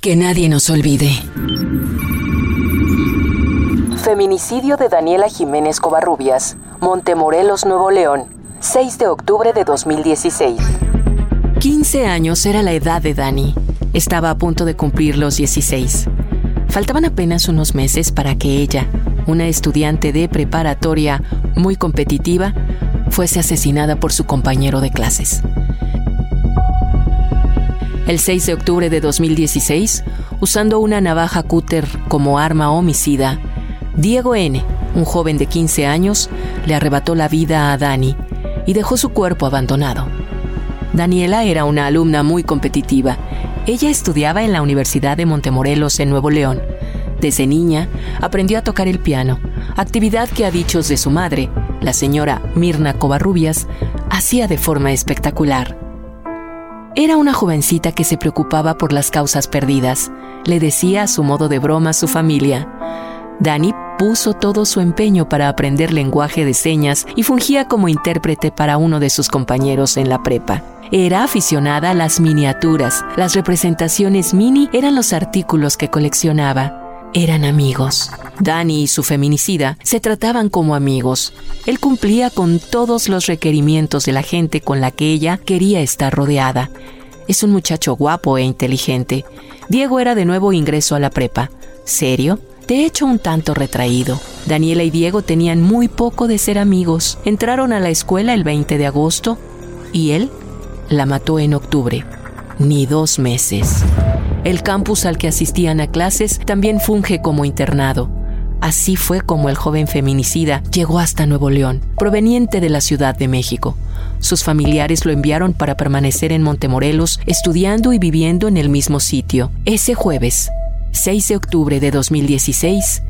Que nadie nos olvide. Feminicidio de Daniela Jiménez Covarrubias, Montemorelos, Nuevo León, 6 de octubre de 2016. 15 años era la edad de Dani. Estaba a punto de cumplir los 16. Faltaban apenas unos meses para que ella, una estudiante de preparatoria muy competitiva, fuese asesinada por su compañero de clases. El 6 de octubre de 2016, usando una navaja cúter como arma homicida, Diego N., un joven de 15 años, le arrebató la vida a Dani y dejó su cuerpo abandonado. Daniela era una alumna muy competitiva. Ella estudiaba en la Universidad de Montemorelos en Nuevo León. Desde niña aprendió a tocar el piano, actividad que a dichos de su madre, la señora Mirna Covarrubias, hacía de forma espectacular. Era una jovencita que se preocupaba por las causas perdidas, le decía a su modo de broma a su familia. Dani puso todo su empeño para aprender lenguaje de señas y fungía como intérprete para uno de sus compañeros en la prepa. Era aficionada a las miniaturas. Las representaciones mini eran los artículos que coleccionaba. Eran amigos. Dani y su feminicida se trataban como amigos. Él cumplía con todos los requerimientos de la gente con la que ella quería estar rodeada. Es un muchacho guapo e inteligente. Diego era de nuevo ingreso a la prepa. Serio, de hecho un tanto retraído. Daniela y Diego tenían muy poco de ser amigos. Entraron a la escuela el 20 de agosto y él la mató en octubre. Ni dos meses. El campus al que asistían a clases también funge como internado. Así fue como el joven feminicida llegó hasta Nuevo León, proveniente de la Ciudad de México. Sus familiares lo enviaron para permanecer en Montemorelos, estudiando y viviendo en el mismo sitio. Ese jueves, 6 de octubre de 2016,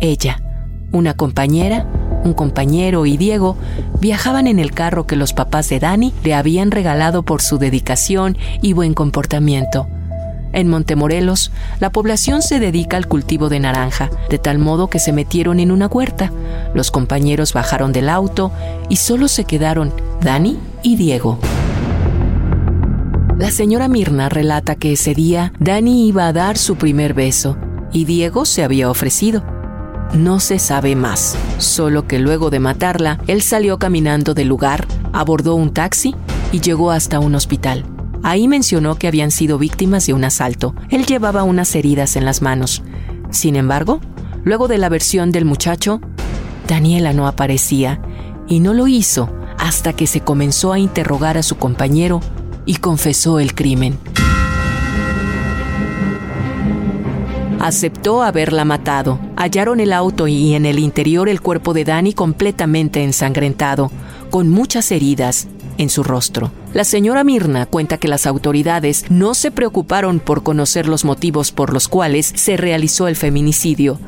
ella, una compañera, un compañero y Diego viajaban en el carro que los papás de Dani le habían regalado por su dedicación y buen comportamiento. En Montemorelos, la población se dedica al cultivo de naranja, de tal modo que se metieron en una huerta. Los compañeros bajaron del auto y solo se quedaron Dani y Diego. La señora Mirna relata que ese día Dani iba a dar su primer beso y Diego se había ofrecido. No se sabe más, solo que luego de matarla, él salió caminando del lugar, abordó un taxi y llegó hasta un hospital. Ahí mencionó que habían sido víctimas de un asalto. Él llevaba unas heridas en las manos. Sin embargo, luego de la versión del muchacho, Daniela no aparecía y no lo hizo hasta que se comenzó a interrogar a su compañero y confesó el crimen. Aceptó haberla matado. Hallaron el auto y en el interior el cuerpo de Dani completamente ensangrentado, con muchas heridas en su rostro. La señora Mirna cuenta que las autoridades no se preocuparon por conocer los motivos por los cuales se realizó el feminicidio.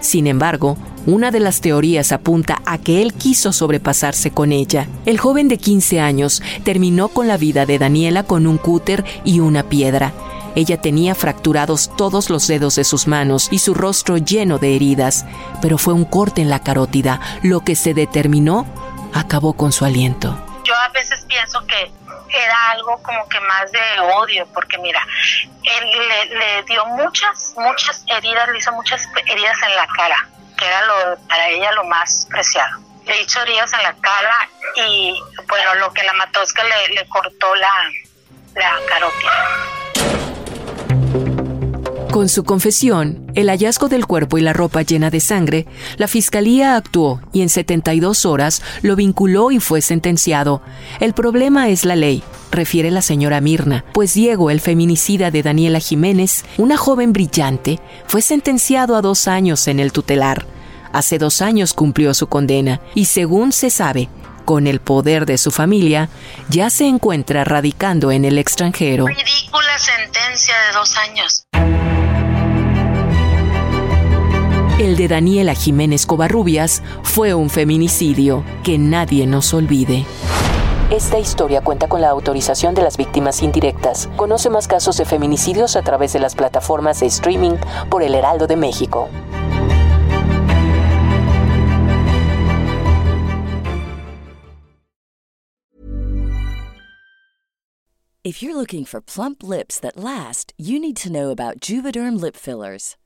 Sin embargo, una de las teorías apunta a que él quiso sobrepasarse con ella. El joven de 15 años terminó con la vida de Daniela con un cúter y una piedra. Ella tenía fracturados todos los dedos de sus manos y su rostro lleno de heridas, pero fue un corte en la carótida. Lo que se determinó acabó con su aliento. Yo a veces pienso que era algo como que más de odio, porque mira, él le, dio muchas, muchas heridas, le hizo muchas heridas en la cara, que era lo, para ella lo más preciado. Le hizo heridas en la cara y bueno, lo que la mató es que le, le cortó la, la carótida. Con su confesión, el hallazgo del cuerpo y la ropa llena de sangre, la fiscalía actuó y en 72 horas lo vinculó y fue sentenciado. El problema es la ley, refiere la señora Mirna, pues Diego, el feminicida de Daniela Jiménez, una joven brillante, fue sentenciado a dos años en el tutelar. Hace dos años cumplió su condena y según se sabe, con el poder de su familia, ya se encuentra radicando en el extranjero. Ridículas sentencia de dos años. El de Daniela Jiménez Covarrubias fue un feminicidio que nadie nos olvide. Esta historia cuenta con la autorización de las víctimas indirectas. Conoce más casos de feminicidios a través de las plataformas de streaming por El Heraldo de México. If you're looking for plump lips that last, you need to know about Juvederm lip fillers.